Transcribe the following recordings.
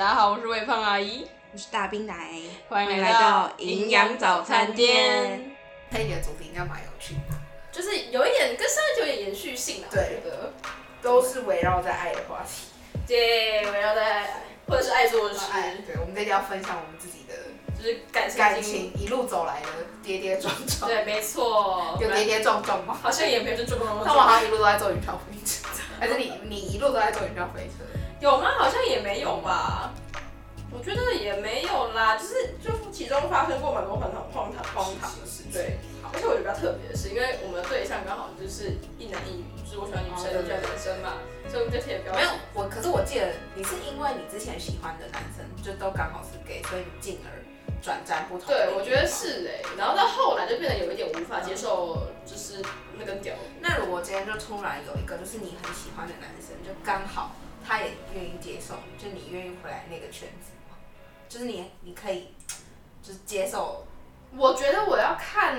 大家好，我是魏胖阿姨，我是大冰奶，欢迎来到营养早餐店。这一的主题应该蛮有趣的，就是有一点跟上一集有点延续性啊。对的，都是围绕在爱的话题。对，围绕在爱，或者是爱做的事。对，我们这里要分享我们自己的，就是感情感情一路走来的跌跌撞撞。对，没错。有跌跌撞撞吗？好像也没有撞撞撞。他们好像一路都在坐云霄飞车，还是你你一路都在坐云霄飞车？有吗？好像也没有吧。我觉得也没有啦，就是就其中发生过蛮多很荒唐荒唐的事。对，而且我觉得比较特别的是，因为我们的对象刚好就是一男一女，就是我喜欢女生，你喜欢男生嘛，所以我们就特别没有我。可是我记得你是因为你之前喜欢的男生就都刚好是 gay，所以你进而转战不同。对，我觉得是哎、欸，然后到后来就变得有一点无法接受，就是那个屌。那如果今天就突然有一个就是你很喜欢的男生，就刚好。他也愿意接受，就你愿意回来那个圈子吗？就是你，你可以，就是接受。我觉得我要看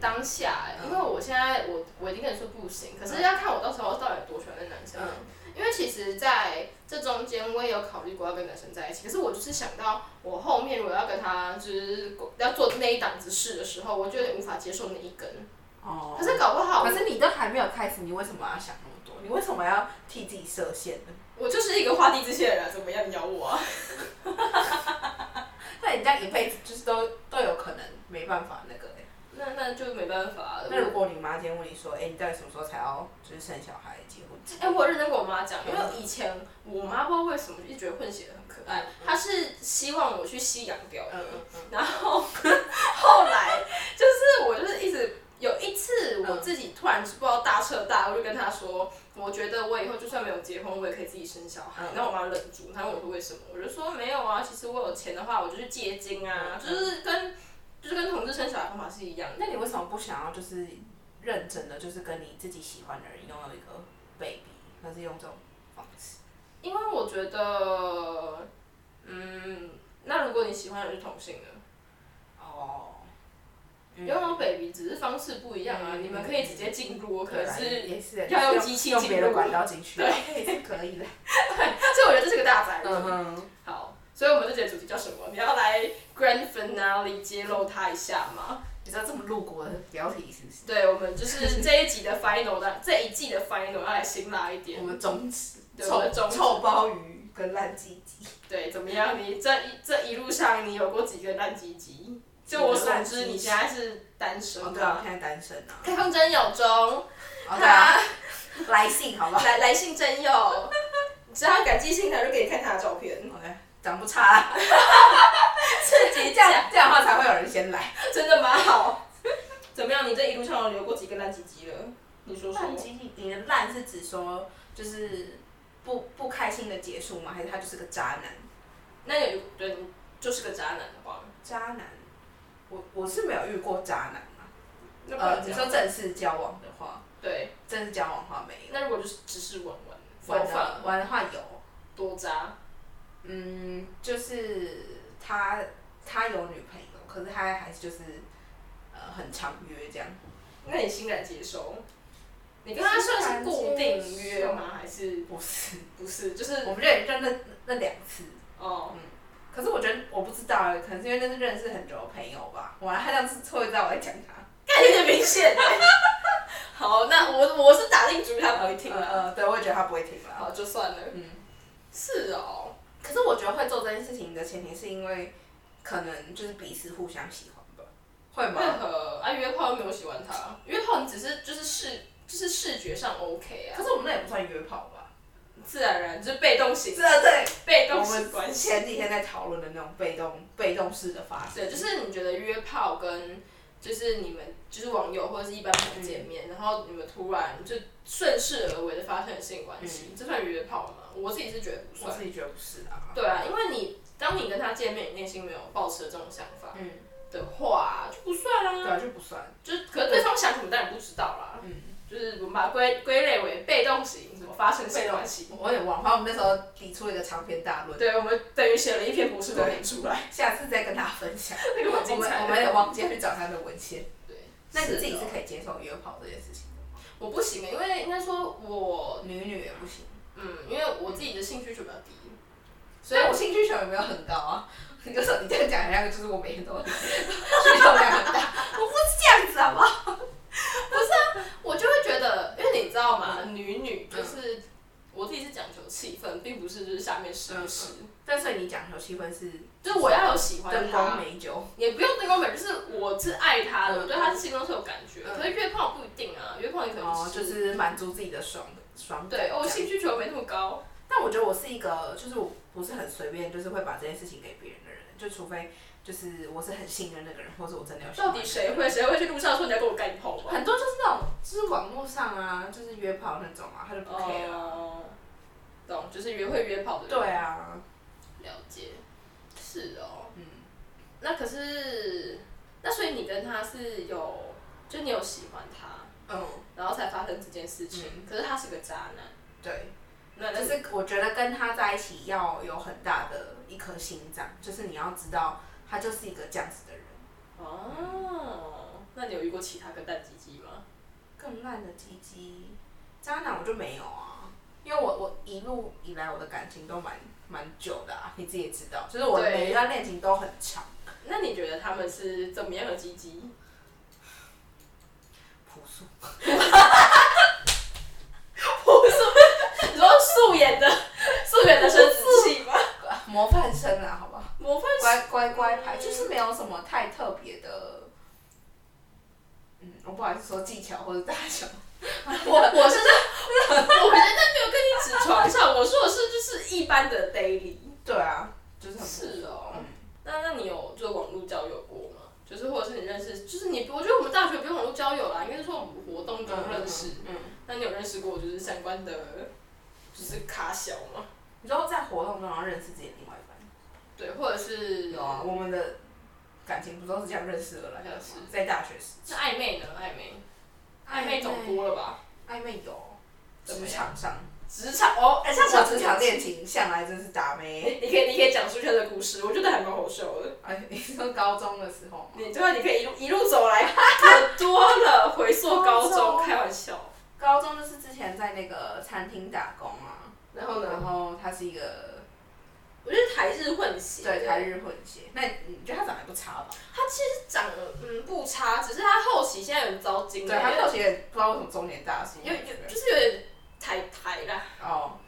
当下，因为我现在我我已经跟你说不行，可是要看我到时候到底有多喜欢那男生。嗯、因为其实在这中间我也有考虑过要跟男生在一起，可是我就是想到我后面我要跟他就是要做那一档子事的时候，我就有点无法接受那一根。哦。可是搞不好，可是你都还没有开始，你为什么要想？你为什么要替自己设限呢？我就是一个画地自限的人，怎么样？你咬我啊？那你这样一辈子就是都都有可能没办法那个。那那就没办法。那如果你妈今天问你说，哎、欸，你到底什么时候才要就是生小孩、结婚？哎、欸，我认真跟我妈讲，因为以前我妈不知道为什么就一直觉得混血很可爱，嗯、她是希望我去吸洋屌的。嗯嗯嗯、然后后来就是我就是一直。有一次我自己突然不知道大彻大悟，我就跟她说，我觉得我以后就算没有结婚，我也可以自己生小孩。然后我妈忍住，她问我说为什么，我就说没有啊，其实我有钱的话，我就去借精啊，就是跟就是跟同志生小孩方法是一样的。那你为什么不想要就是认真的，就是跟你自己喜欢的人拥有一个 baby，而是用这种方式？因为我觉得，嗯，那如果你喜欢的是同性的，哦。拥有 baby 只是方式不一样啊，你们可以直接进入，可是要用机器进入。的管道进去。对，是可以的。对，所以我觉得这是个大哉问。嗯哼。好，所以我们这节主题叫什么？你要来 Grand Finale 揭露它一下吗？你知道这么露骨的标题是不是？对，我们就是 这一集的 Final 的这一季的 Final 要来辛辣一点。我们宗旨。臭臭鲍鱼跟烂鸡鸡。对，怎么样？你这一这一路上你有过几个烂鸡鸡？就我所知，你现在是单身。哦，对啊，现在单身啊。开放真友中，他 来信好不好？来来信征友，只要感激信，他就给你看他的照片。OK，长不差。刺激，这样这样的话才会有人先来。真的蛮好。怎么样？你这一路上有留过几个烂鸡鸡了？你说说。烂鸡鸡，你的烂是指说就是不不开心的结束吗？还是他就是个渣男？那有对，就是个渣男的话，渣男。我我是没有遇过渣男啊，呃，你说正式交往的话，对，正式交往的话没有。那如果就是只是玩玩，玩的玩的话有，多渣？嗯，就是他他有女朋友，可是他还是就是呃很常约这样。那你欣然接受？你跟他算是固定约吗？还是不是？不是，就是我们认认那那两次。哦。嗯。可是我觉得我不知道哎，可能是因为那是认识很久的朋友吧。完了，他这样子错会知道我在讲他，感觉有点明显。好，那我我是打定主意他不会听了。呃，对，我也觉得他不会听了。好，就算了。嗯，是哦。可是我觉得会做这件事情的前提是因为，可能就是彼此互相喜欢吧。会吗？啊，约炮又没有喜欢他，约炮你只是就是视就是视觉上 OK 啊。可是我们那也不算约炮吧。自然而然就是被动型，是啊，对，被动式关系。前几天在讨论的那种被动、被动式的发生。对，就是你觉得约炮跟就是你们就是网友或者是一般朋友见面，嗯、然后你们突然就顺势而为的发生了性关系，嗯、这算约炮吗？我自己是觉得不算。我自己觉得不是啊。对啊，因为你当你跟他见面，你内心没有抱持这种想法嗯的话，就不算啊。对啊，就不算。就是可能对方想什么，当然不知道啦。嗯。就是我们把它归归类为被动型，什么发生性关系？我有点忘，反正我们那时候提出了一个长篇大论。对，我们等于写了一篇博士论文出来，下次再跟大家分享。那个很精彩。我们也忘记去找他的文献。对。那你自己是可以接受约炮这件事情的？我不行，因为应该说我女女也不行。嗯，因为我自己的性需求比较低，所以我性需求有没有很高啊？你就说你这样讲，那个就是我每天都需求量很大，我不是这样子好不好？不是啊，我就会觉得，因为你知道吗？女女就是。我自己是讲求气氛，并不是就是下面实不实。但是你讲求气氛是，就是我要有喜欢他，灯光美酒，也不用灯光美，就是我是爱他的，我对他是心中是有感觉。可是约炮不一定啊，约炮你可能哦，就是满足自己的爽爽。对，我性需求没那么高。但我觉得我是一个，就是我不是很随便，就是会把这件事情给别人的人，就除非就是我是很信任那个人，或者我真的要。到底谁会谁会去路上说你要跟我干炮？很多就是那种，就是网络上啊，就是约炮那种啊，他就不 care 啊。懂，就是约会约炮的。对啊，了解，是哦。嗯。那可是，那所以你跟他是有，就你有喜欢他，嗯，然后才发生这件事情。嗯。可是他是个渣男。对。那但是我觉得跟他在一起要有很大的一颗心脏，就是你要知道他就是一个这样子的人。哦。那你有遇过其他更烂鸡鸡吗？更烂的鸡鸡，渣男我就没有啊。因为我我一路以来我的感情都蛮蛮久的啊，你自己也知道，就是我的每一段恋情都很长。那你觉得他们是怎么样的鸡鸡？朴素。朴素？你说素颜的素颜的生殖器吗？模范生啊。乖乖乖牌，就是没有什么太特别的。嗯，我不好意思说技巧或者大小。我我是这，我人家没有跟你指床上，我说的是就是一般的 daily。对啊，就是很是哦。嗯、那那你有做网络交友过吗？就是或者是你认识，就是你我觉得我们大学不用网络交友啦，应该是说我们活动中认识。嗯。那、嗯、你有认识过就是相关的，就是卡小吗？你知道在活动中然后认识自己的另外一半？对，或者是。有啊，我们的感情不都是这样认识的来的？是在大学时。是暧昧呢？暧昧。暧昧总多了吧？暧昧有，职场上，职场哦，哎，像我职场恋情向来真是打妹。你可以，你可以讲出这个故事，我觉得还蛮好笑的。哎，你说高中的时候？你对啊，你可以一路一路走来，可 多了，回溯高中，开玩笑。高中就是之前在那个餐厅打工啊，然后然后他是一个。我觉得台日混血。对，台日混血。那你觉得他长得不差吧？他其实长得嗯不差，只是他后期现在有点遭精了。对，他后期也不知道为什么中年大叔。有有就是有点台台啦。哦，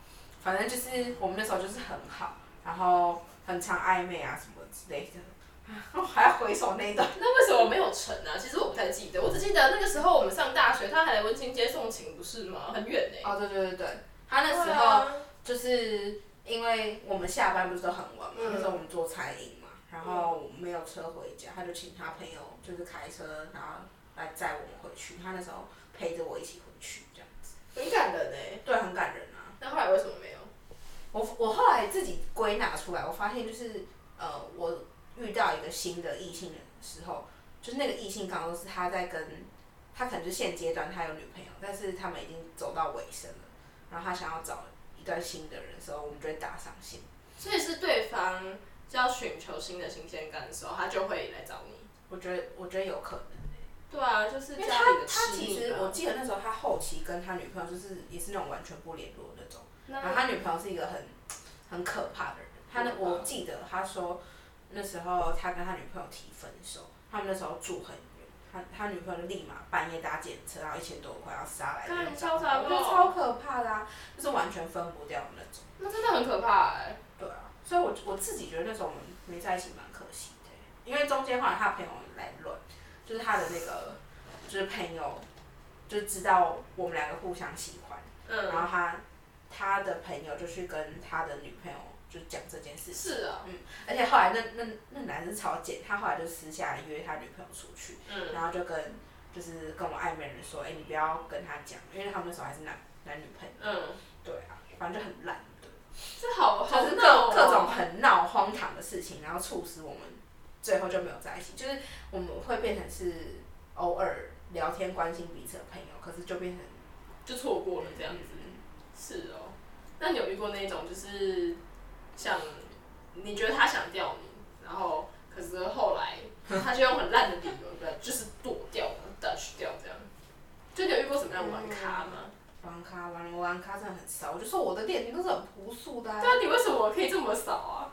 反正就是我们那时候就是很好，然后很常暧昧啊什么之类的。哦，还要回首那一段。那为什么没有成呢？其实我不太记得，我只记得那个时候我们上大学，他还来文清街送情，不是吗？很远呢。哦，对对对对，他那时候就是。因为我们下班不是都很晚嘛，那时候我们做餐饮嘛，然后没有车回家，他就请他朋友就是开车，然后来载我们回去。他那时候陪着我一起回去，这样子。很感人诶。对，很感人啊。那后来为什么没有？我我后来自己归纳出来，我发现就是呃，我遇到一个新的异性的时候，就是那个异性刚好是他在跟，他可能是现阶段他有女朋友，但是他们已经走到尾声了，然后他想要找。一段新的人的时候，我们就会打上线。所以是对方要寻求新的新鲜感的时候，他就会来找你。我觉得，我觉得有可能。对啊，就是因为他他其实我记得那时候他后期跟他女朋友就是也是那种完全不联络那种。然后他女朋友是一个很很可怕的人。他那我记得他说那时候他跟他女朋友提分手，他们那时候住很。他他女朋友立马半夜搭检车，然后一千多块要杀来那种，我觉得超可怕的啊，就是完全分不掉的那种。那真的很可怕哎、欸。对啊，所以我我自己觉得那时候我们没在一起蛮可惜的、欸，因为中间后来他朋友来乱，就是他的那个就是朋友就知道我们两个互相喜欢，嗯，然后他他的朋友就去跟他的女朋友。就讲这件事情。是啊。嗯，而且后来那那那男生超贱，他后来就私下约他女朋友出去，嗯，然后就跟就是跟我暧昧的人说，哎、欸，你不要跟他讲，因为他们那时候还是男男女朋友。嗯。对啊，反正就很烂的。这好好闹、就是各各种很闹荒唐的事情，然后促使我们最后就没有在一起。就是我们会变成是偶尔聊天关心彼此的朋友，可是就变成就错过了这样子。嗯、是哦，那你有遇过那种就是？像你觉得他想钓你，然后可是后来他就用很烂的理由，对，就是躲掉，Dutch 掉这样。就你有遇过什么样玩咖吗？玩咖玩玩咖真的很少，我就说我的恋情都是很朴素的啊。对啊，你为什么可以这么少啊？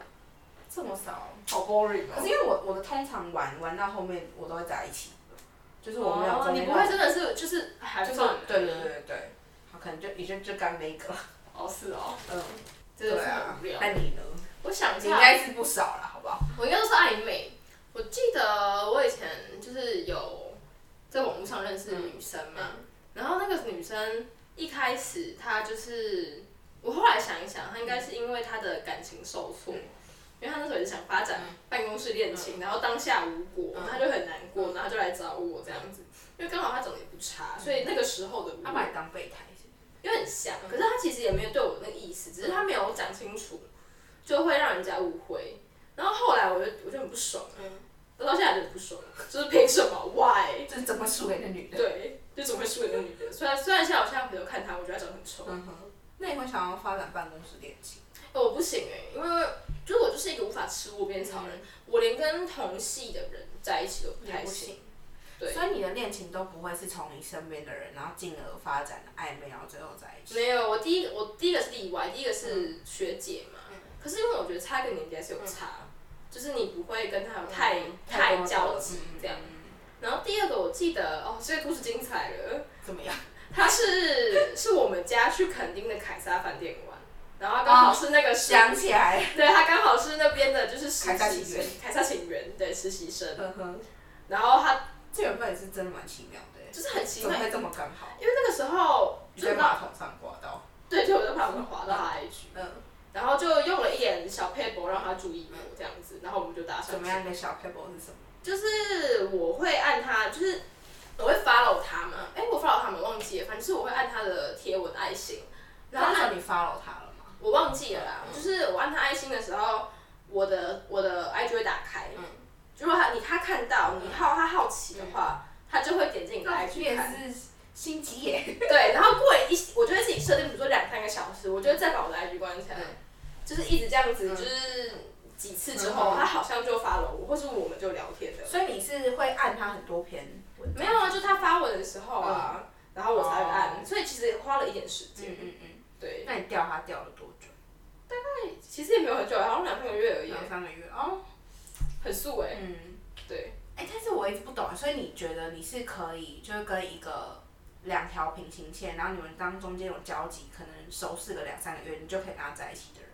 这么少，好 boring 哦。可是因为我我的通常玩玩到后面我都会在一起，就是我没有中间。哦，你不会真的是就是还算。对对对对对，好，可能就也就就干那个。哦，是哦。嗯。真的是很无聊。那你呢？我想一下。应该是不少了，好不好？我应该都是暧昧。我记得我以前就是有在网络上认识女生嘛，然后那个女生一开始她就是，我后来想一想，她应该是因为她的感情受挫，因为她那时候也是想发展办公室恋情，然后当下无果，她就很难过，然后就来找我这样子，因为刚好她长得也不差，所以那个时候的我，她把你当备胎，因为很像，可是他其实也没有对我那个意思，只是他没有讲清楚，就会让人家误会，然后后来我就我就很不爽。嗯，我到现在就不说了，就是凭什么？Why？就是怎么输给那女的？对，就怎么会输给那女的？虽然虽然现在我现在回头看她，我觉得她长得很丑。嗯哼。那你会想要发展办公室恋情？哦，我不行哎、欸，因为就是我就是一个无法吃窝边草的人，嗯、我连跟同系的人在一起都不太行。对。所以你的恋情都不会是从你身边的人，然后进而发展的暧昧，然后最后在一起。没有，我第一个我第一个是例外，第一个是学姐嘛。嗯、可是因为我觉得差一个年纪还是有差。嗯就是你不会跟他有太、嗯、太交集这样，然后第二个我记得哦，这个故事精彩了。怎么样？他是是我们家去垦丁的凯撒饭店玩，然后刚好是那个、哦、想起来，对他刚好是那边的就是实习生，凯撒情缘对实习生。然后他这缘分也是真的蛮奇妙的，就是很奇妙，怎么会这么刚好？因为那个时候就在马桶上刮到，对，就我在马桶上滑到他 IG。嗯。然后就用了一点小 paper 让他注意我这样子，然后我们就搭上。什么样的小撇步是什么？就是我会按他，就是我会 follow 他嘛。哎，我 follow 他们忘记了，反正是我会按他的贴文爱心。然后那你 follow 他了吗？我忘记了啦。就是我按他爱心的时候，我的我的 IG 会打开。嗯。如果他你他看到你好他好奇的话，他就会点进你的 IG 看。也是心急耶。对，然后过了一，我觉得自己设定，比如说两三个小时，我就会再把我的 IG 关起来。就是一直这样子，就是几次之后，他好像就发了我，或是我们就聊天的。所以你是会按他很多篇文？没有啊，就他发文的时候啊，然后我才会按。所以其实花了一点时间。嗯嗯嗯。对。那你钓他钓了多久？大概其实也没有很久，好像两三个月而已。两三个月哦，很素哎。嗯。对。哎，但是我一直不懂，所以你觉得你是可以，就是跟一个两条平行线，然后你们当中间有交集，可能熟识个两三个月，你就可以跟他在一起的人？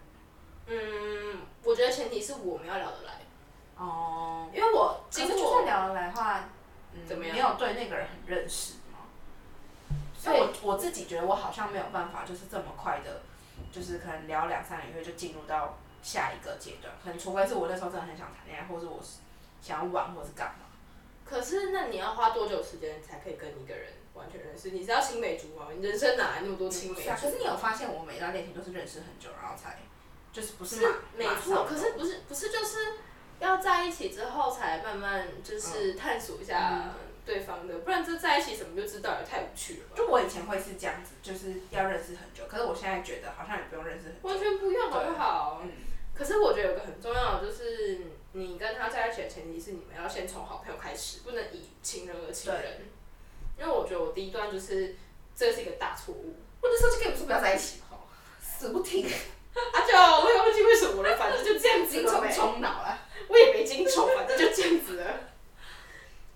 嗯，我觉得前提是我们要聊得来。哦。因为我其实就算聊得来的话，嗯，怎么样？没有对那个人很认识吗？所以我我自己觉得我好像没有办法，就是这么快的，就是可能聊两三个月就进入到下一个阶段。可能除非是我那时候真的很想谈恋爱，或是我是想要玩，或是干嘛。可是那你要花多久时间才可以跟一个人完全认识？你是要青梅竹马吗？你人生哪来那么多青梅竹马？可是你有发现我每一段恋情都是认识很久，然后才。就是不是没错，可是不是不是就是要在一起之后才慢慢就是探索一下对方的，不然这在一起什么就知道也太无趣了。就我以前会是这样子，就是要认识很久，可是我现在觉得好像也不用认识很久。完全不用好不好？嗯。可是我觉得有个很重要的就是，你跟他在一起的前提是你们要先从好朋友开始，不能以情人而情人。因为我觉得我第一段就是这是一个大错误。我那时候就跟你说不要在一起嘛，死不听。阿九，我也忘记为什么了，反正就这样子了呗。冲脑了，我也没精虫，反正就这样子了。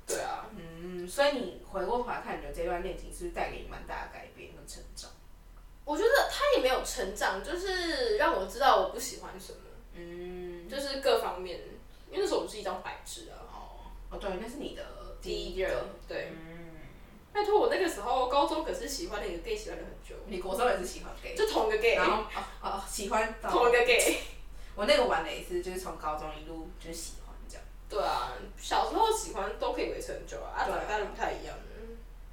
对啊。嗯，所以你回过头来看，你觉得这段恋情是不是带给你蛮大的改变和成长？我觉得他也没有成长，就是让我知道我不喜欢什么。嗯。就是各方面，因为那时候我是一张白纸啊。哦。哦，对，那是你的第一个。对。拜托，我那个时候高中可是喜欢那个 gay，喜欢了很久。你国中也是喜欢 gay？就同一个 gay。然后哦哦，喜欢同一个 gay。我那个玩的也是，就是从高中一路就是喜欢这样。对啊，小时候喜欢都可以维持很久啊，啊长大就不太一样。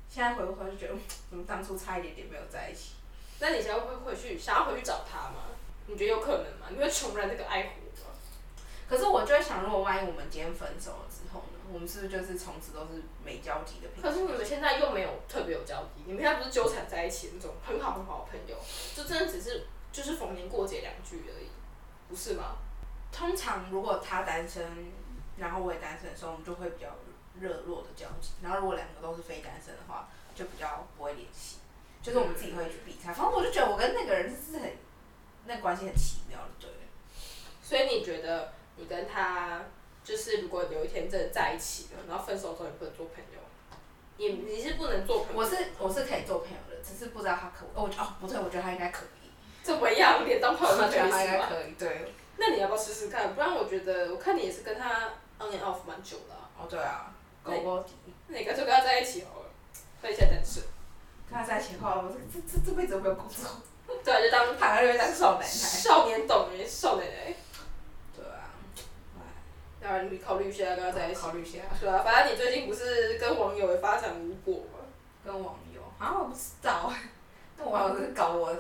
现在回过头就觉得，怎么当初差一点点没有在一起？那你现在会回去想要回去找他吗？你觉得有可能吗？你会重燃这个爱火吗？可是我就会想，如果万一我们今天分手了之后呢？我们是不是就是从此都是没交集的朋友？可是你们现在又没有特别有交集，你们现在不是纠缠在一起那种很好很好的朋友，就真的只是就是逢年过节两句而已，不是吗？通常如果他单身，然后我也单身的时候，我们就会比较热络的交集。然后如果两个都是非单身的话，就比较不会联系。就是我们自己会去比赛。反正我就觉得我跟那个人就是很，那关系很奇妙的，对。所以你觉得你跟他就是如果有一天真的在一起了，然后分手之后也不能做朋友？你你是不能做朋友？我是我是可以做朋友的，只是不知道他可不。哦哦不对，我觉得他应该可以。这么样，连当朋友都觉得他？应该可以，对。那你要不要试试看？不然我觉得，我看你也是跟他 on and off 蛮久的、啊。哦，对啊，狗狗底。那你干脆跟他在一起好了，分一下单身。跟他在一起的话，我这这这这辈子都没有工作。对，就当躺在那边当少奶奶。少年懂诶，少奶奶。对啊。当然，你考虑一下跟他在一起。考虑一下。对啊，反正你最近不是跟网友也发展无果吗？跟网友？啊，我不知道。那网友是搞我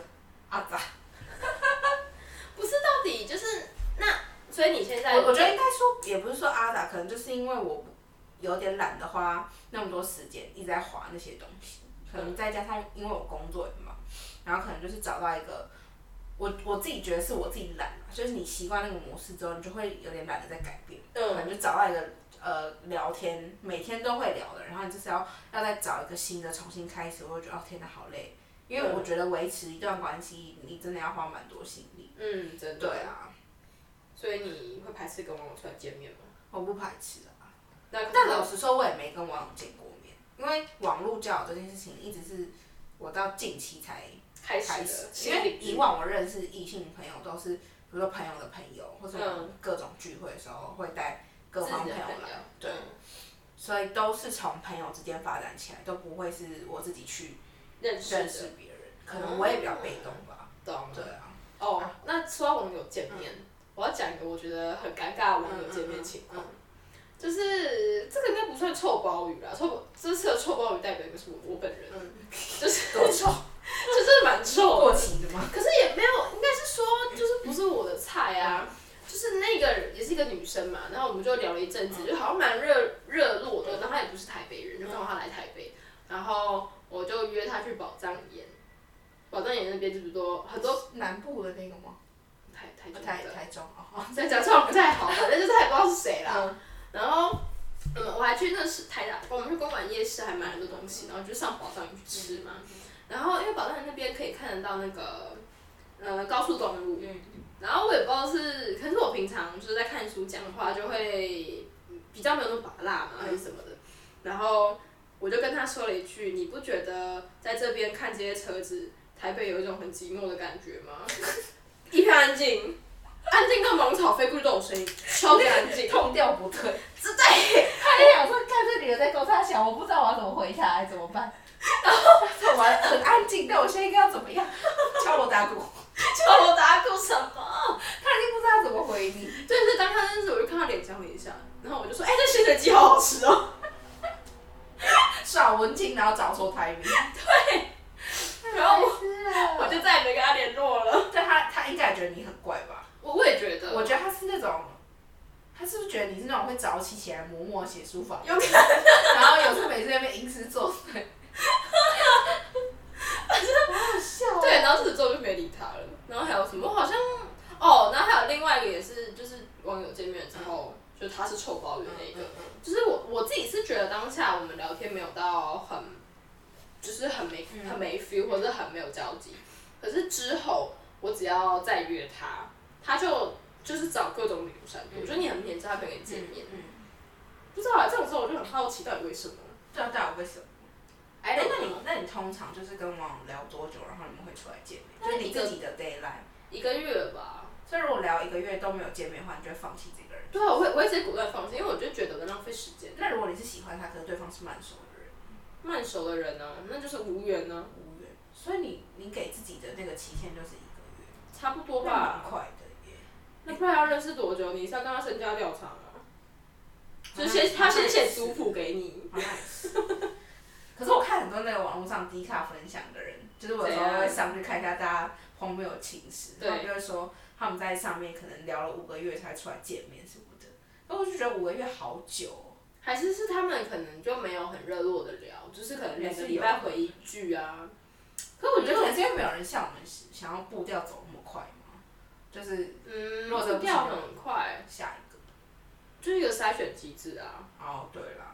阿杂。不是，到底就是那，所以你现在我我觉得应该说，也不是说阿达，可能就是因为我有点懒得花那么多时间一直在划那些东西，可能再加上因为我工作嘛，然后可能就是找到一个，我我自己觉得是我自己懒嘛，就是你习惯那个模式之后，你就会有点懒得再改变，嗯，可能就找到一个呃聊天每天都会聊的，然后你就是要要再找一个新的重新开始，我会觉得哦天哪好累，因为我觉得维持一段关系，你真的要花蛮多心力。嗯，真的。对啊。所以你会排斥跟网友出来见面吗？我不排斥啊。但老实说，我也没跟网友见过面，因为网络交友这件事情一直是我到近期才开始。因为以往我认识异性朋友都是，比如说朋友的朋友，或者各种聚会的时候会带各方朋友来。对。所以都是从朋友之间发展起来，都不会是我自己去认识别人。可能我也比较被动吧。懂。对啊。哦，那说到网友见面，嗯、我要讲一个我觉得很尴尬的网友见面情况，就是这个应该不算臭鲍鱼啦，臭这次的臭鲍鱼代表的是我我本人，就是蛮臭过期的吗？可是也没有，应该是说就是不是我的菜啊，嗯、就是那个也是一个女生嘛，然后我们就聊了一阵子，嗯、就好像蛮热热络的，然后他也不是台北人，就刚好他来台北，然后我就约他去宝藏岩。宝藏岩那边就是多很多南部的那个吗？台台中台台中哦，这样 讲出来不太好，反正就是他也不知道是谁啦。嗯、然后，嗯，我还去那是台大，我们去公馆夜市还买了很多东西，然后就上宝藏岩去吃嘛。然后因为宝藏岩那边可以看得到那个，呃，高速公路。嗯、然后我也不知道是，可是我平常就是在看书讲的话，就会比较没有那么拔辣嘛，还是什么的。然后我就跟他说了一句：“你不觉得在这边看这些车子？”台北有一种很寂寞的感觉吗？一片安静，安静到芒草飞过去都有声音，超级安静。痛调不对，是对。他就想说，看这女的在勾他想，我不知道我要怎么回他，还怎么办？然后他玩 很安静，但我现在应该要怎么样？敲锣打鼓。敲锣打鼓什么？他已经不知道怎么回你。就是当他认识我就看他脸僵了一下，然后我就说：“哎、欸，这鲜水鸡好好吃哦。”耍文静，然后找错台名。对。然后我，我就再也没跟他联络了。对他，他应该也觉得你很怪吧？我我也觉得。我觉得他是那种，他是不是觉得你是那种会早起起来默默写书法？有可能。然后有时候每次在那边吟诗作对。反 正好好笑。对，然后这次之后就没理他了。然后还有什么？我好像哦，然后还有另外一个也是，就是网友见面之后，就他是臭抱怨那一个。就是我我自己是觉得当下我们聊天没有到很。就是很没很没 feel，或者很没有交集。可是之后我只要再约他，他就就是找各种理由闪躲。我觉得你很明显知道他可以跟你见面。不知道啊，这种时候我就很好奇，到底为什么？对啊，到底为什么？哎，那你那你通常就是跟网友聊多久，然后你们会出来见面？就是你自己的 deadline。一个月吧。所以如果聊一个月都没有见面的话，你就会放弃这个人。对啊，我会我会直接果断放弃，因为我就觉得能浪费时间。那如果你是喜欢他，可是对方是慢熟的人？慢熟的人呢、啊，那就是无缘呢、啊。无缘，所以你你给自己的那个期限就是一个月。差不多吧。蛮快的耶。那不然要认识多久？你是要跟他身家调查吗？就先他先写族谱给你。可是我看很多那个网络上低卡分享的人，就是我有时候会上去看一下大家荒谬的情史，他们就会说他们在上面可能聊了五个月才出来见面什么的，那我就觉得五个月好久。还是是他们可能就没有很热络的聊，就是可能每个礼拜回一句啊。可是我觉得可能是因为没有人像我们想要步调走那么快嘛，就是嗯，步调很快。下一个，就是一个筛选机制啊。哦，对啦。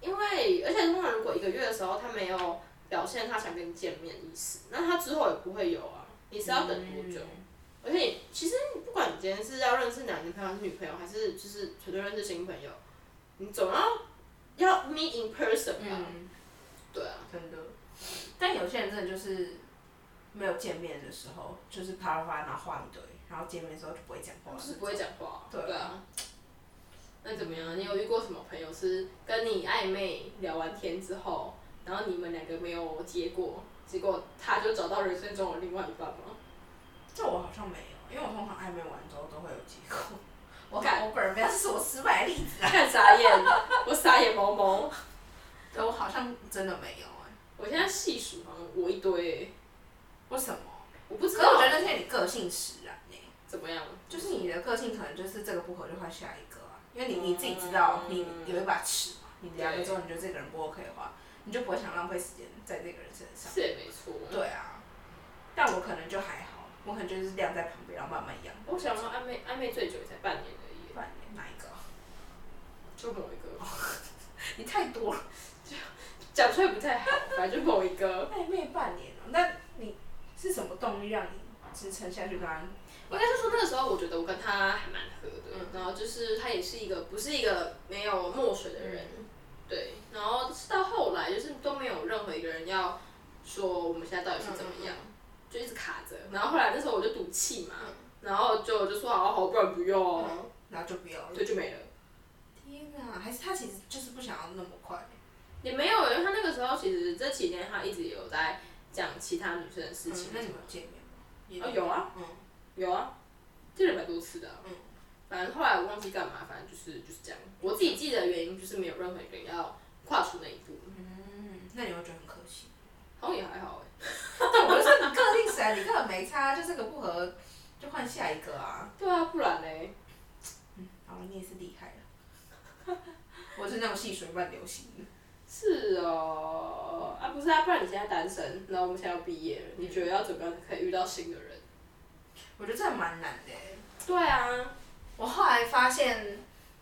因为而且通常如果一个月的时候他没有表现他想跟你见面的意思，那他之后也不会有啊。你是要等多久？嗯、而且其实不管你今天是要认识男朋友还是女朋友，还是就是纯粹认识新朋友，你总要要 meet in person 吧？嗯、对啊。真的。但有些人真的就是没有见面的时候，就是啪啪然后话一堆，然后见面的时候就不会讲话。是不会讲话。对啊。对啊。那怎么样？你有遇过什么朋友是跟你暧昧聊完天之后，然后你们两个没有结果，结果他就找到人生中的另外一半吗？这我好像没有，因为我通常暧昧完之后都会有结果。我看我本人没有，这是我失败的例子啊！看傻眼，我傻眼毛毛。对，我好像真的没有哎。我现在细数好像我一堆。为什么？我不知道。可是我觉得那是你个性使然呢。怎么样？就是你的个性可能就是这个不合就换下一个。因为你你自己知道，你有一把尺嘛，你量了之后，你觉得这个人不 OK 的话，你就不会想浪费时间在这个人身上。是也没错。对啊，但我可能就还好，我可能就是晾在旁边，然后慢慢养。我想说暧昧暧昧最久也才半年而已。半年哪一个？就某一个。你太多了，就讲出来不太好，反正就某一个。暧昧半年了，那你是什么动力让你支撑下去？刚刚。应该是说那个时候，我觉得我跟他还蛮合的，嗯、然后就是他也是一个不是一个没有墨水的人，嗯、对，然后到后来就是都没有任何一个人要说我们现在到底是怎么样，嗯、就一直卡着，然后后来那时候我就赌气嘛，嗯、然后就就说好好，不然不要、啊嗯，然后就不要了，对，就没了。天哪，还是他其实就是不想要那么快？也没有，因为他那个时候其实这几年他一直有在讲其他女生的事情。嗯、那你们有见面吗？哦，有啊。嗯有啊，见了蛮多次的、啊。嗯。反正后来我忘记干嘛，反正就是就是这样。我自己记得的原因就是没有任何一个人要跨出那一步。嗯，那你会觉得很可惜？好像也还好哎、欸。对，我就说你个性使然，你根本没差，就这个不合，就换下一个啊。对啊，不然嘞。嗯，好，你也是厉害了。我是那种细水慢流型的。是哦，啊不是啊，不然你现在单身，然后我们现在要毕业了，你觉得要怎么样可以遇到新的人？我觉得这还蛮难的。对啊，我后来发现，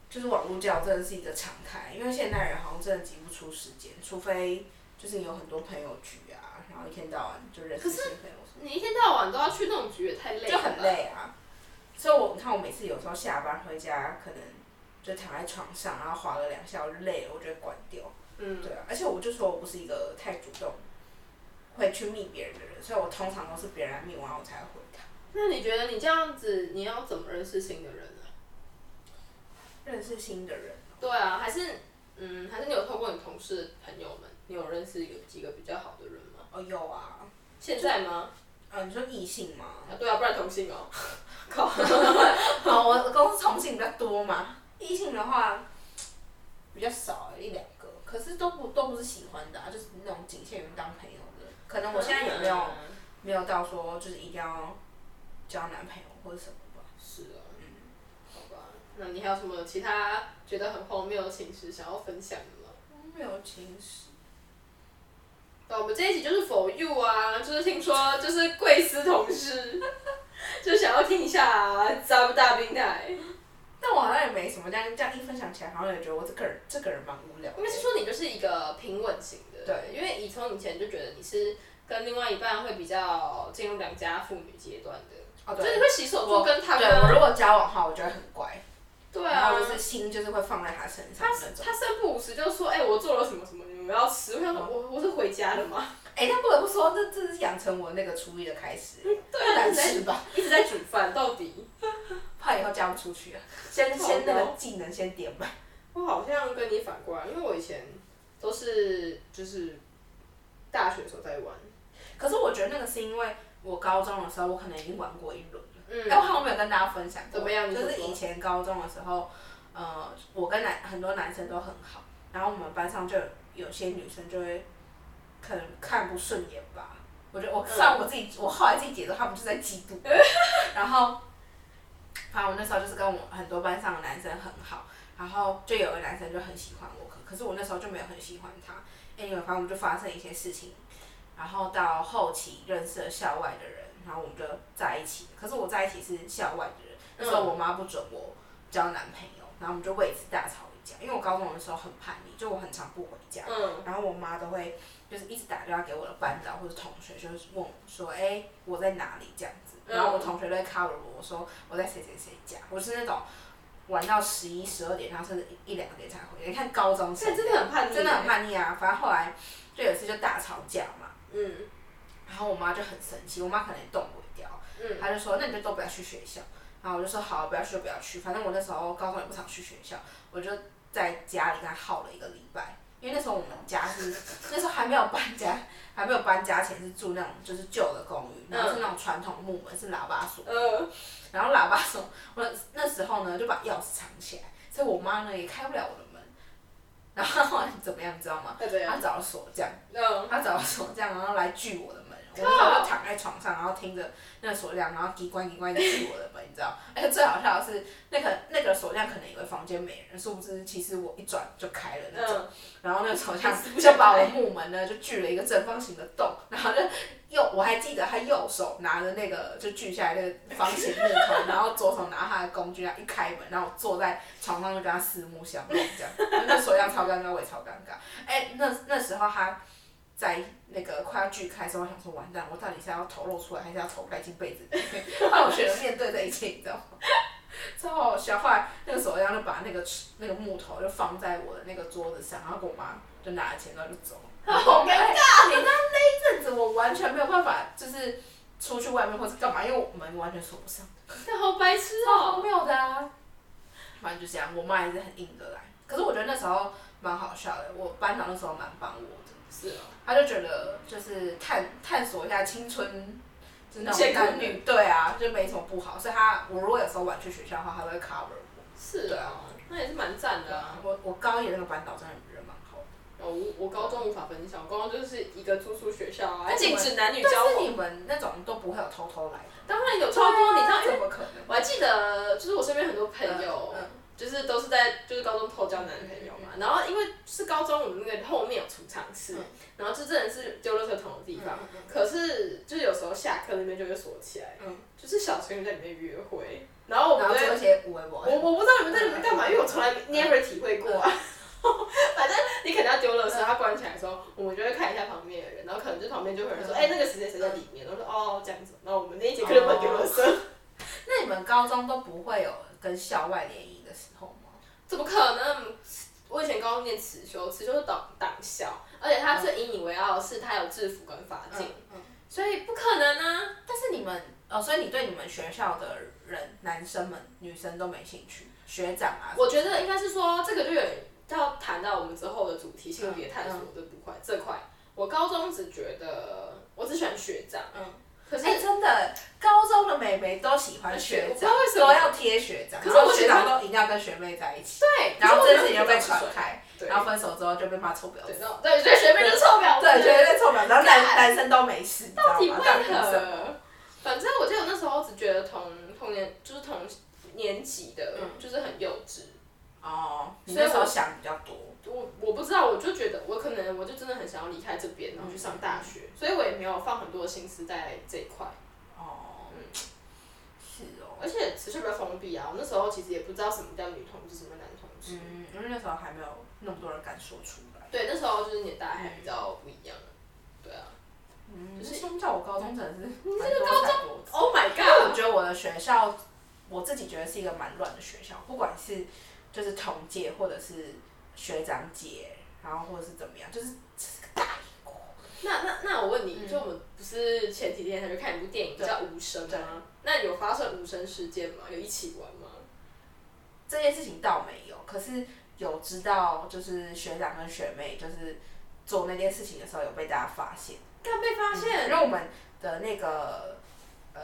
就是网络交友真的是一个常态，因为现代人好像真的挤不出时间，除非就是你有很多朋友局啊，然后一天到晚就认识新朋友。你一天到晚都要去那种局，也太累了。就很累啊。所以我你看，我每次有时候下班回家，可能就躺在床上，然后滑了两下，我就累了，我就会关掉。嗯。对啊，而且我就说我不是一个太主动，会去密别人的人，所以我通常都是别人来密完我才会回他。那你觉得你这样子，你要怎么认识新的人呢？认识新的人。对啊，还是嗯，还是你有透过你同事的朋友们，你有认识有几个比较好的人吗？哦，有啊。现在吗？啊，你说异性吗？啊，对啊，不然同性哦。靠。好，我公司同性比较多嘛。异性的话比较少，一两个，可是都不都不是喜欢的啊，就是那种仅限于当朋友的。可能我现在也没有、嗯、没有到说就是一定要。交男朋友或者什么吧。是啊。嗯。好吧，那你还有什么其他觉得很荒谬的情史想要分享的吗？荒谬情史。对，我们这一集就是 for you 啊，就是听说就是贵司同事，就想要听一下啊，大不大平台？但我好像也没什么，这样这样一分享起来，好像也觉得我这个人这个人蛮无聊。应该是说你就是一个平稳型的。对。因为以从以前就觉得你是跟另外一半会比较进入良家妇女阶段的。哦，对，就是会洗手做跟他。对，我如果交往的话，我觉得很乖。对啊。就是心就是会放在他身上。他他三不五时就说：“哎、欸，我做了什么什么，你们要吃。”我想说：“我我是回家的吗？”哎、欸，但不得不说，这这是养成我那个厨艺的开始。对啊。难吃吧？一直在煮饭，到底。怕以后嫁不出去啊！先先那个技能先点吧。我好像跟你反过来，因为我以前都是就是大学的时候在玩。可是我觉得那个是因为。我高中的时候，我可能已经玩过一轮了。嗯。哎，我好像没有跟大家分享过。怎么样？就是以前高中的时候，呃，我跟男很多男生都很好，然后我们班上就有些女生就会，可能看不顺眼吧。我觉得我虽然我自己，我后来自己觉得他们就在嫉妒。然后，反正我那时候就是跟我很多班上的男生很好，然后就有个男生就很喜欢我，可可是我那时候就没有很喜欢他。哎，反正我们就发生一些事情。然后到后期认识了校外的人，然后我们就在一起。可是我在一起是校外的人，那时候我妈不准我交男朋友，然后我们就为此大吵一架。因为我高中的时候很叛逆，就我很常不回家，嗯、然后我妈都会就是一直打电话给我的班长或者同学，就是问我说，哎、欸，我在哪里这样子。然后我同学都会 cover 我，我说我在谁谁谁家。我是那种玩到十一、十二点，然后甚至一两点才回。你看高中生，真的很叛逆，真的很叛逆啊！反正后来就有一次就大吵架嘛。嗯。然后我妈就很生气，我妈可能也动不了。嗯。她就说：“那你就都不要去学校。”然后我就说：“好，不要去就不要去，反正我那时候高中也不想去学校，我就在家里跟她耗了一个礼拜。因为那时候我们家是 那时候还没有搬家，还没有搬家前是住那种就是旧的公寓，然后是那种传统木门，是喇叭锁。嗯。然后喇叭锁，我那时候呢就把钥匙藏起来，所以我妈呢也开不了我的门。然后怎么样，你知道吗？他找了锁匠。嗯。她找了锁匠，然后来锯我的门。我就躺在床上，然后听着那个锁匠，然后机关机关的是我的门，你知道？而且最好笑的是，那个那个锁匠可能以为房间没人，殊不知其实我一转就开了那种。嗯、然后那个锁匠就把我的木门呢就锯了一个正方形的洞，然后就右我还记得他右手拿着那个就锯下来那个方形木头，然后左手拿他的工具，然后一开门，然后我坐在床上就跟他四目相望这样。那锁匠超尴尬，我也超尴尬。哎、欸，那那时候他。在那个快要锯开的时候，我想说完蛋，我到底是要头露出来，还是要头盖进被子里面？后来我选择面对这一切，你知道吗？超好笑。后来那个时候，然后就把那个那个木头就放在我的那个桌子上，然后跟我妈就拿了钱，然后就走。好尴尬！你知道那一阵子，我完全没有办法，就是出去外面或者干嘛，因为我门完全锁不上。那好白痴哦！超荒谬的啊！反正就这样，我妈还是很硬的来。可是我觉得那时候蛮好笑的，我班长那时候蛮帮我的。是啊。他就觉得就是探探索一下青春，就是那种男女对啊，就没什么不好。所以他我如果有时候晚去学校的话，他会 cover 我。是啊，那也是蛮赞的啊。我我高一的那个班导真的人蛮好的。哦，我我高中无法分享，我高中就是一个住宿学校啊，禁止男女交往。但是你们那种都不会有偷偷来的。当然有偷偷，你知道怎么可能？我还记得，就是我身边很多朋友。就是都是在就是高中偷交男朋友嘛，然后因为是高中我们那个后面有储藏室，然后就真的是丢垃圾桶的地方，可是就是有时候下课那边就会锁起来，就是小情侣在里面约会，然后我们在我我不知道你们在里面干嘛，因为我从来 never 体会过啊，反正你肯定要丢垃圾，他关起来的时候，我们就会看一下旁边的人，然后可能就旁边就会有人说，哎那个谁谁谁在里面，然后说哦这样子，然后我们那一节课就不会丢垃圾。那你们高中都不会有跟校外联谊？怎么可能？我以前高中念慈修，慈修是党党校，而且他最引以为傲的是他有制服跟发禁，嗯嗯、所以不可能啊！但是你们哦，所以你对你们学校的人，男生们、女生都没兴趣？学长啊？我觉得应该是说，这个就有要谈到我们之后的主题性别探索这部分这块。我高中只觉得，我只喜欢学长。嗯可是、欸、真的，高中的妹妹都喜欢学长，都要贴学长，可是我学长都一定要跟学妹在一起。对。然后这件事情就被传开，然后分手之后就被骂臭婊子。对，所以学妹就是臭婊子。对，学妹臭婊子，然后男男生都没事，到底为何？反正我记得我那时候只觉得同同年就是同年级的，就是很幼稚。哦。你那时候想比较多。我我不知道，我就觉得我可能我就真的很想要离开这边，然后去上大学，嗯、所以我也没有放很多的心思在这一块。哦。嗯。是哦。而且持续比较封闭啊，我那时候其实也不知道什么叫女同志，什么男同志。嗯，因为那时候还没有那么多人敢说出来。对，那时候就是年代还比较不一样。对啊。嗯。就是相较我高中真的是。你这个高中？Oh my god！我觉得我的学校，我自己觉得是一个蛮乱的学校，不管是就是同届或者是。学长姐，然后或者是怎么样，就是这是个大英国。那那那我问你，嗯、就我们不是前几天才去看一部电影叫《无声》吗？那有发生无声事件吗？有一起玩吗？这件事情倒没有，可是有知道，就是学长跟学妹就是做那件事情的时候，有被大家发现。刚被发现？嗯、因为我们的那个呃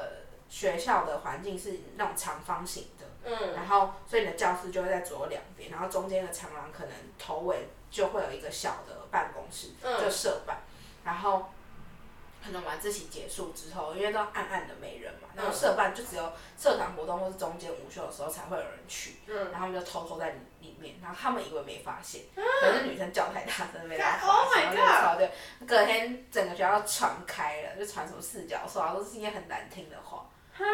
学校的环境是那种长方形的。嗯，然后所以你的教室就会在左右两边，然后中间的长廊可能头尾就会有一个小的办公室，嗯、就社办，然后可能晚自习结束之后，因为都暗暗的没人嘛，然后社办就只有社团活动或是中间午休的时候才会有人去，嗯、然后他们就偷偷在里面，然后他们以为没发现，可、嗯、是女生叫太大声没发现，Oh my God，对，隔天整个学校传开了，就传什么四角兽啊，都是一些很难听的话，哈，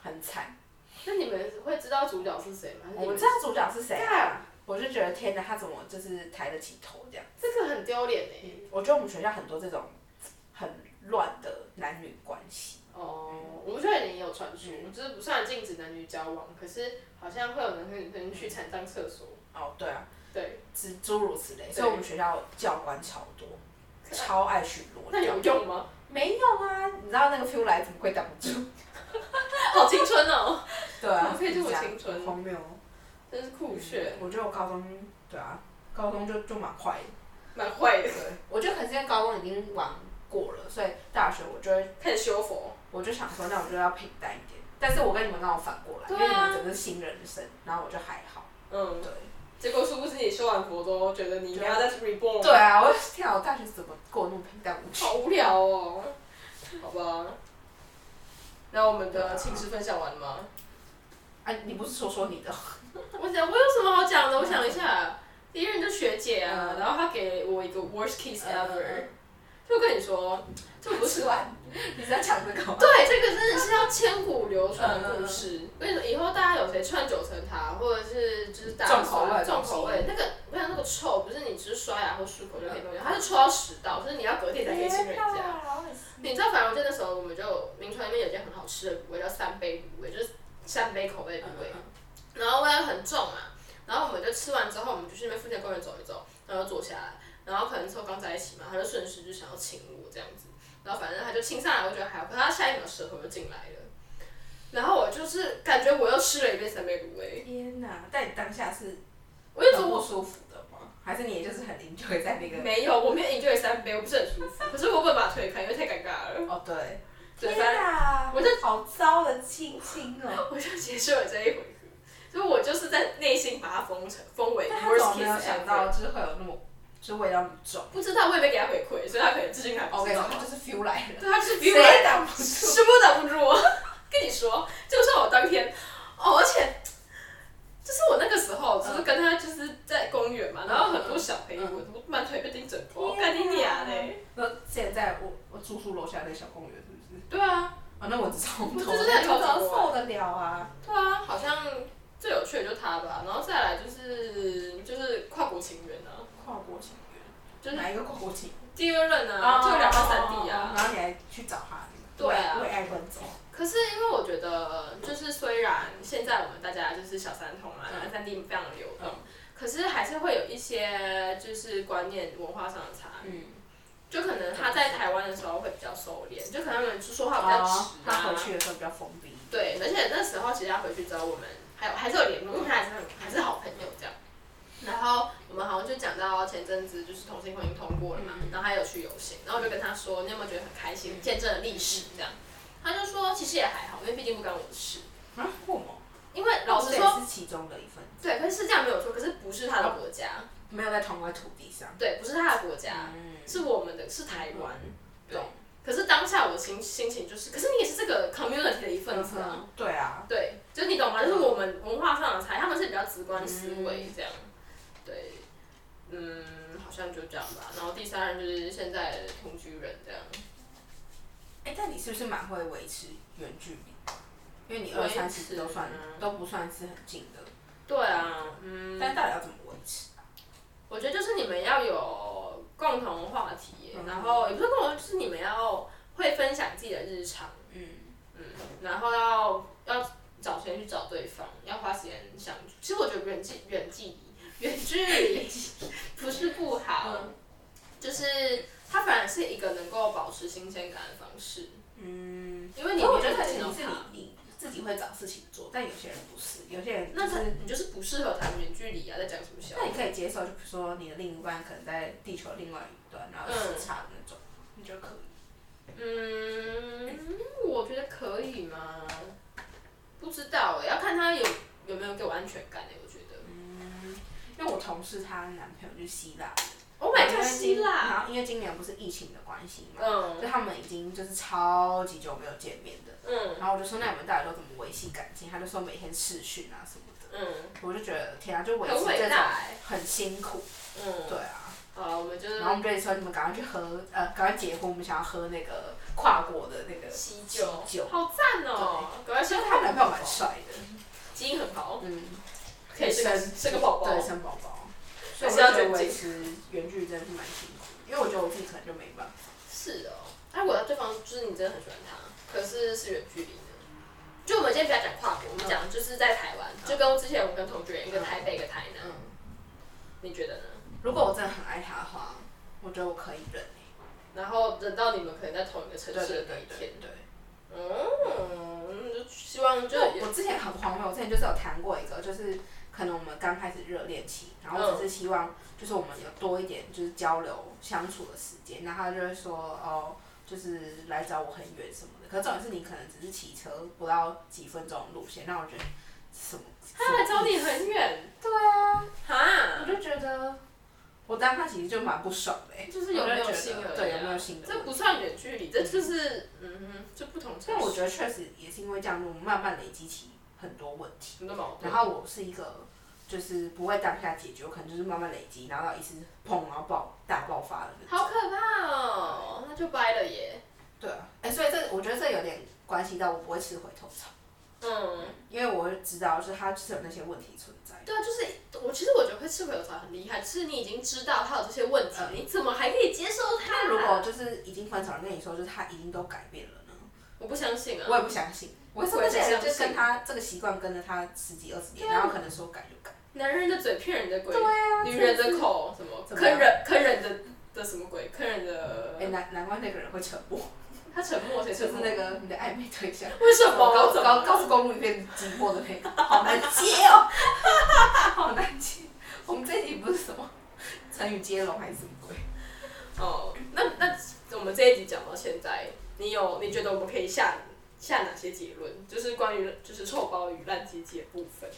很惨。那你们会知道主角是谁吗？我知道主角是谁啊。我就觉得天哪，他怎么就是抬得起头这样？这个很丢脸哎。我觉得我们学校很多这种很乱的男女关系。哦，我们学校也有传出，就是不算禁止男女交往，可是好像会有男生女生去残障厕所。哦，对啊。对。诸诸如此类，所以我们学校教官超多，超爱巡逻。那有用吗？没有啊，你知道那个 feel 来怎么会挡不住？好青春哦。对啊。可以这么青春。荒谬。真是酷炫！我觉得我高中，对啊，高中就就蛮坏的。蛮坏的。对。我觉得可是因为高中已经玩过了，所以大学我就会开始修佛。我就想说，那我就要平淡一点。但是我跟你们刚好反过来，因为你们整个是新人生，然后我就还好。嗯。对。结果是不是你修完佛之后觉得你应该要再 reborn？对啊，我天啊！我大学怎么过那么平淡无奇？好无聊哦。好吧。那我们的寝室分享完了吗？哎，你不是说说你的？我想，我有什么好讲的？我想一下，第一任就学姐啊，然后她给我一个 worst kiss ever，就跟你说，这不是玩，你在讲这个吗？对，这个真的是要千古流传的故事。我跟你说，以后大家有谁串九层塔，或者是就是大重口味，重口味，那个我想那个臭，不是你只是刷牙或漱口就可以弄掉，它是臭到十道，就是你要隔天才可以亲人家。你知道，反正我记得那时候我们就铭传里面有件很好吃的卤味，叫三杯卤味，就是三杯口味的卤味。然后味道很重嘛，然后我们就吃完之后，我们就去那边附近公园走一走，然后坐下来，然后可能之后刚在一起嘛，他就顺势就想要亲我这样子，然后反正他就亲上来，我觉得还好，可是他下一秒舌头就进来了，然后我就是感觉我又吃了一杯三杯卤味。天哪！但你当下是，我就很不舒服的吗？还是你也就是很 enjoy 在那个？没有，我没有 enjoy 三杯，我不是很舒服，可是我不能把它推开，因为太尴尬了。哦，对。天哪！我就好糟的亲亲哦，我就结束了这一回合。所以我就是在内心把它封成封为他没有想到，就是会有那么，就味道那么重。不知道我也没给他回馈，所以他可能至今还不知道。他就是 feel 来了。对，他就是 feel 来了。挡不是挡不住？跟你说，就算我当天，哦，而且，就是我那个时候，就是跟他就是在公园嘛，然后很多小朋友，我满腿被叮整过，干你娘嘞！那现在我我住宿楼下那小公园是不是？对啊。啊，那我只超多。就是在操场受得了啊。对啊，好像。最有趣的就他吧，然后再来就是就是跨国情缘啊，跨国情缘，就是哪一个跨国情？第二任啊，就两到三地啊，然后你还去找他，对啊，为爱奔走。可是因为我觉得，就是虽然现在我们大家就是小三通啊，两三地非常流动，可是还是会有一些就是观念文化上的差异。就可能他在台湾的时候会比较收敛，就可能他们说话比较直，他回去的时候比较封闭。对，而且那时候其实他回去之后我们。还有还是有联络，因为他还是很还是好朋友这样。然后我们好像就讲到前阵子就是同性婚姻通过了嘛，然后他有去游行，然后我就跟他说，你有没有觉得很开心，见证了历史这样？他就说其实也还好，因为毕竟不关我的事。啊？为什么？因为老实说，是其中的一份。对，可是是这样没有错，可是不是他的国家，没有在同一块土地上。对，不是他的国家，是我们的，是台湾。对。可是当下我的心心情就是，可是你也是这个 community 的一份子啊。对啊。对，就是你懂吗？就是我们文化上的差异，他们是比较直观思维这样。对。嗯，好像就这样吧。然后第三人就是现在的同居人这样。哎，但你是不是蛮会维持远距离？因为你二三其实都算都不算是很近的。对啊，嗯。但到底要怎么维持？我觉得就是你们要有共同话题，然后也不是共同，就是你们要会分享自己的日常，嗯嗯，然后要要找时间去找对方，要花时间相处。其实我觉得远距远距离远距离不是不好，就是它反而是一个能够保持新鲜感的方式。嗯，因为你我觉得很有你自己会找事情做，但有些人不是，有些人那他你就是不适合谈远距离啊，在讲什么笑？那你可以接受，就比如说你的另一半可能在地球另外一端，然后时差的那种，你觉得可以？嗯，我觉得可以吗？不知道哎，要看他有有没有给我安全感哎，我觉得。嗯，因为我同事她男朋友就是希腊。Oh my god，希腊！然后因为今年不是疫情的关系嘛，嗯，所以他们已经就是超级久没有见面的。嗯，然后我就说，那你们到底都怎么维系感情？他就说每天视讯啊什么的。嗯，我就觉得天啊，就维持这种很辛苦。嗯，对啊。啊，我们就是。然后我们就说，你们赶快去喝，呃，赶快结婚，我们想要喝那个跨国的那个喜酒，酒好赞哦！对，而且他男朋友蛮帅的，基因很好，嗯，可以生生个宝宝，对，生宝宝。所以我觉得维持远距离真的是蛮辛苦，因为我觉得我自己可能就没办法。是哦，哎，我的对方就是你真的很喜欢他，可是是远距离呢。就我们今天不要讲跨国，我们讲就是在台湾，就跟之前我跟同学一个台北一个台南。你觉得呢？如果我真的很爱他的话，我觉得我可以忍。然后等到你们可能在同一个城市的那一天，对。嗯，就希望就我之前很荒谬，我之前就是有谈过一个，就是可能我们刚开始热恋期，然后只是希望就是我们有多一点就是交流相处的时间，然后他就会说哦，就是来找我很远什么的。可是重点是你可能只是骑车不到几分钟的路线，那我觉得什么？他来找你很远？对啊。哈？我就觉得。我当他其实就蛮不爽的、欸，就是有没有心而已、啊，对，有没有心的。这不算远距离，这就是嗯哼，就不同。但我觉得确实也是因为这样，我们慢慢累积起很多问题。很多矛盾。然后我是一个，就是不会当下解决，我可能就是慢慢累积，然后到一次砰，然后爆大爆发了。好可怕哦！那就掰了耶。对啊，哎、欸，所以这我觉得这有点关系到我不会吃回头草。嗯。因为我会知道，就是他就是有那些问题存在。对啊，就是我其实我觉得会吃回头草很厉害，就是你已经知道他有这些问题，嗯、你怎么还可以接受他？那如果就是已经分手了，跟你说就是他已经都改变了呢？我不相信啊。我也不相信。我是不是就跟他这个习惯跟着他十几二十年，啊、然后可能说改就改？男人的嘴骗人的鬼，对啊，女人的口什么坑人坑人的的什么鬼？坑人的。哎、欸，难难怪那个人会沉默。他沉默，谁？就是那个你的暧昧对象。为什么？高高高速公路里面寂寞的那个，好难接哦，好难接。我们这一集不是什么成语接龙还是什么鬼？哦，那那我们这一集讲到现在，你有你觉得我们可以下下哪些结论？就是关于就是臭包与烂鸡鸡的部分。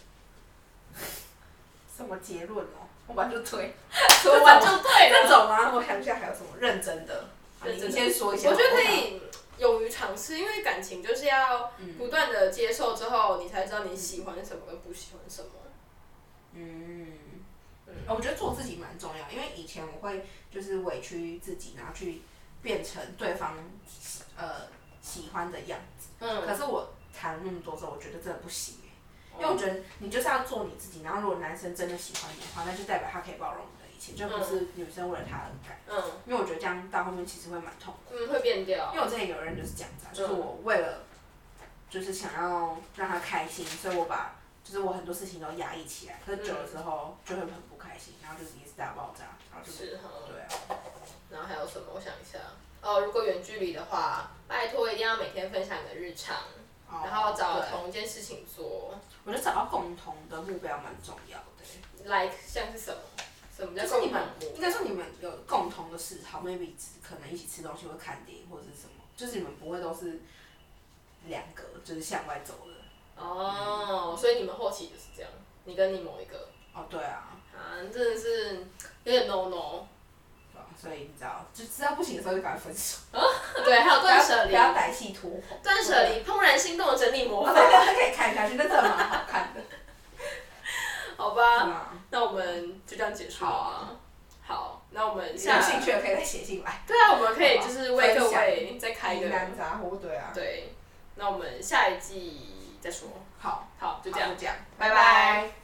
什么结论哦？我完就推，说完就对了。这种吗？我想一下还有什么认真的。你先说一下。我觉得可以勇于尝试，因为感情就是要不断的接受之后，你才知道你喜欢什么跟不喜欢什么。嗯，我觉得做自己蛮重要，因为以前我会就是委屈自己，然后去变成对方呃喜欢的样子。嗯。可是我谈了那么多之后，我觉得真的不行，因为我觉得你就是要做你自己，然后如果男生真的喜欢你的话，那就代表他可以包容你的一切。就不是女生为了他而改，嗯，因为我觉得这样到后面其实会蛮痛苦，嗯，会变掉。因为我之前有人就是这样子，就是我为了，就是想要让他开心，所以我把就是我很多事情都压抑起来，可是久了之后就会很不开心，然后就是一次大爆炸，然后就是对啊。然后还有什么？我想一下，哦，如果远距离的话，拜托一定要每天分享你的日常，然后找同一件事情做。我觉得找到共同的目标蛮重要的，like 像是什么？就是你们应该说你们有共同的嗜好，maybe 可能一起吃东西或看电影或者是什么，就是你们不会都是两个就是向外走的。哦，嗯、所以你们后期就是这样，你跟你某一个。哦，对啊。啊，真的是有点 no no。所以你知道，就知道不行的时候就赶快分手。啊、对，还有断舍离。不要歹气拖棚。断舍离，怦然心动的整理魔法。大家可以看下去，那真的蛮好看的。好吧，那我们就这样结束啊。好，那我们有兴趣的可以再写进来。对啊，我们可以就是为各位再开一个。男杂货对啊。对，那我们下一季再说。好，好，就这样，这样，拜拜。